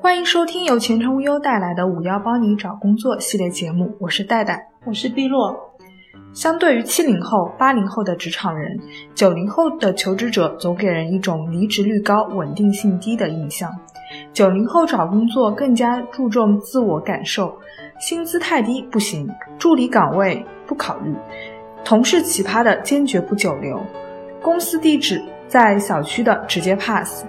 欢迎收听由前程无忧带来的“五幺帮你找工作”系列节目，我是戴戴，我是碧落。相对于七零后、八零后的职场人，九零后的求职者总给人一种离职率高、稳定性低的印象。九零后找工作更加注重自我感受，薪资太低不行，助理岗位不考虑，同事奇葩的坚决不久留，公司地址在小区的直接 pass。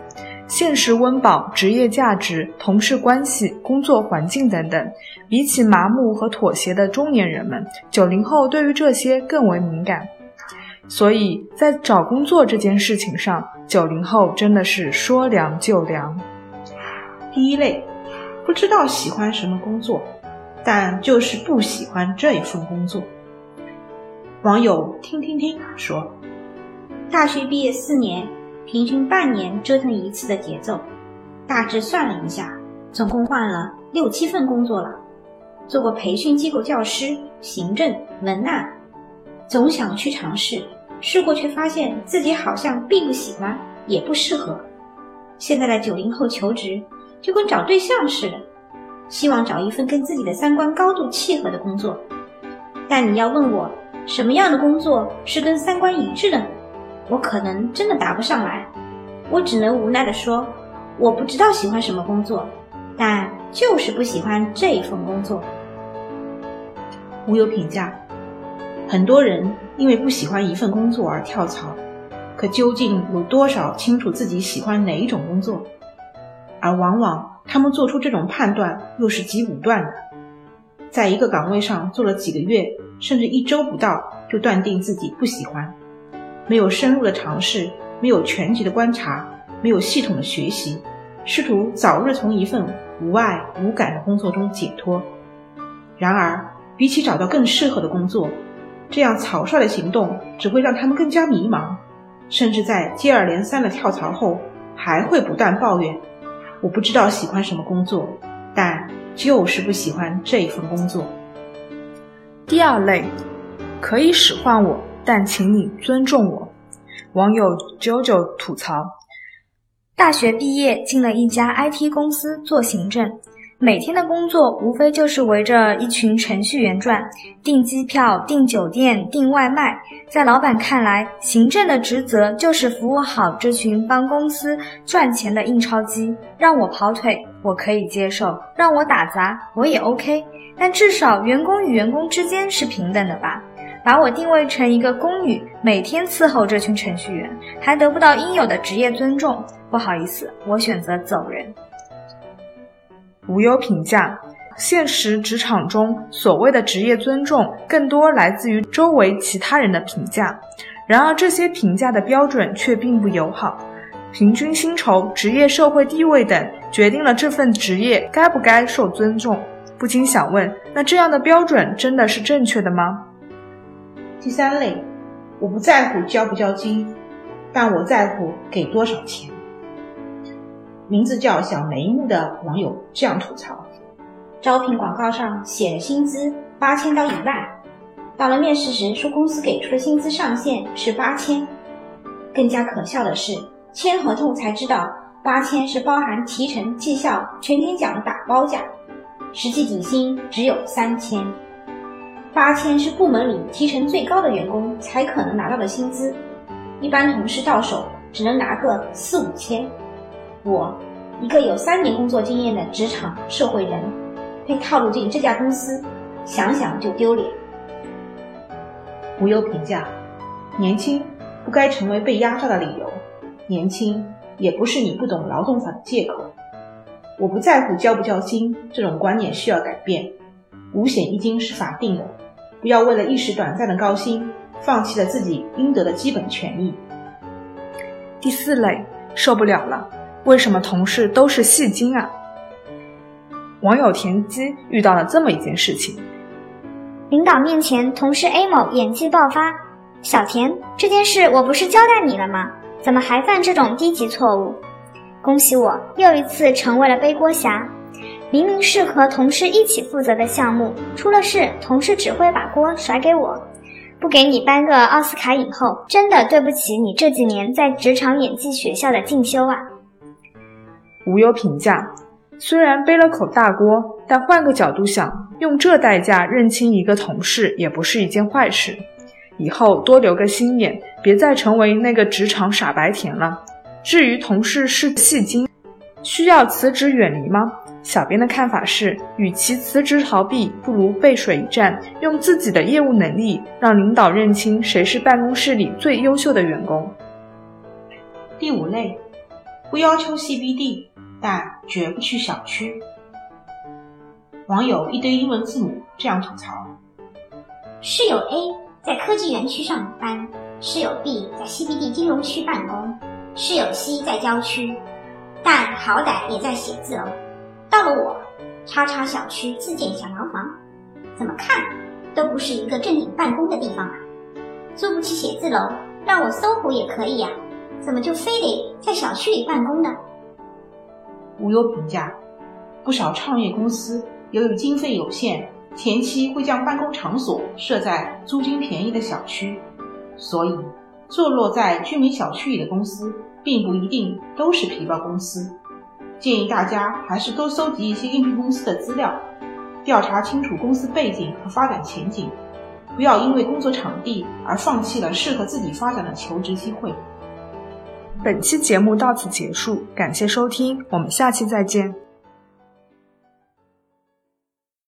现实温饱、职业价值、同事关系、工作环境等等，比起麻木和妥协的中年人们，九零后对于这些更为敏感。所以在找工作这件事情上，九零后真的是说凉就凉。第一类，不知道喜欢什么工作，但就是不喜欢这一份工作。网友听听听说，大学毕业四年。平均半年折腾一次的节奏，大致算了一下，总共换了六七份工作了。做过培训机构教师、行政、文案，总想去尝试，试过却发现自己好像并不喜欢，也不适合。现在的九零后求职就跟找对象似的，希望找一份跟自己的三观高度契合的工作。但你要问我什么样的工作是跟三观一致的呢？我可能真的答不上来，我只能无奈地说，我不知道喜欢什么工作，但就是不喜欢这一份工作。无有评价，很多人因为不喜欢一份工作而跳槽，可究竟有多少清楚自己喜欢哪一种工作？而往往他们做出这种判断又是极武断的，在一个岗位上做了几个月，甚至一周不到，就断定自己不喜欢。没有深入的尝试，没有全局的观察，没有系统的学习，试图早日从一份无爱无感的工作中解脱。然而，比起找到更适合的工作，这样草率的行动只会让他们更加迷茫，甚至在接二连三的跳槽后，还会不断抱怨：“我不知道喜欢什么工作，但就是不喜欢这一份工作。”第二类，可以使唤我。但请你尊重我。网友 JoJo 吐槽：大学毕业进了一家 IT 公司做行政，每天的工作无非就是围着一群程序员转，订机票、订酒店、订外卖。在老板看来，行政的职责就是服务好这群帮公司赚钱的印钞机。让我跑腿，我可以接受；让我打杂，我也 OK。但至少员工与员工之间是平等的吧。把我定位成一个宫女，每天伺候这群程序员，还得不到应有的职业尊重。不好意思，我选择走人。无忧评价：现实职场中，所谓的职业尊重，更多来自于周围其他人的评价。然而，这些评价的标准却并不友好。平均薪酬、职业社会地位等，决定了这份职业该不该受尊重。不禁想问：那这样的标准真的是正确的吗？第三类，我不在乎交不交金，但我在乎给多少钱。名字叫小眉目的网友这样吐槽：招聘广告上写着薪资八千到一万，到了面试时说公司给出的薪资上限是八千。更加可笑的是，签合同才知道八千是包含提成、绩效、全天奖的打包价，实际底薪只有三千。八千是部门里提成最高的员工才可能拿到的薪资，一般同事到手只能拿个四五千。我一个有三年工作经验的职场社会人，被套路进这家公司，想想就丢脸。无忧评价：年轻不该成为被压榨的理由，年轻也不是你不懂劳动法的借口。我不在乎交不交薪，这种观念需要改变。五险一金是法定的，不要为了一时短暂的高薪，放弃了自己应得的基本权益。第四类受不了了，为什么同事都是戏精啊？网友田鸡遇到了这么一件事情：领导面前，同事 A 某演技爆发，小田，这件事我不是交代你了吗？怎么还犯这种低级错误？恭喜我又一次成为了背锅侠。明明是和同事一起负责的项目，出了事，同事只会把锅甩给我，不给你颁个奥斯卡影后，真的对不起你这几年在职场演技学校的进修啊！无忧评价：虽然背了口大锅，但换个角度想，用这代价认清一个同事也不是一件坏事。以后多留个心眼，别再成为那个职场傻白甜了。至于同事是戏精，需要辞职远离吗？小编的看法是，与其辞职逃避，不如背水一战，用自己的业务能力让领导认清谁是办公室里最优秀的员工。第五类，不要求 CBD，但绝不去小区。网友一堆英文字母这样吐槽：室友 A 在科技园区上班，室友 B 在 CBD 金融区办公，室友 C 在郊区，但好歹也在写字楼。到了我，叉叉小区自建小洋房，怎么看都不是一个正经办公的地方啊！租不起写字楼，让我搜狐也可以呀，怎么就非得在小区里办公呢？无忧评价：不少创业公司由于经费有限，前期会将办公场所设在租金便宜的小区，所以坐落在居民小区里的公司，并不一定都是皮包公司。建议大家还是多搜集一些应聘公司的资料，调查清楚公司背景和发展前景，不要因为工作场地而放弃了适合自己发展的求职机会。本期节目到此结束，感谢收听，我们下期再见。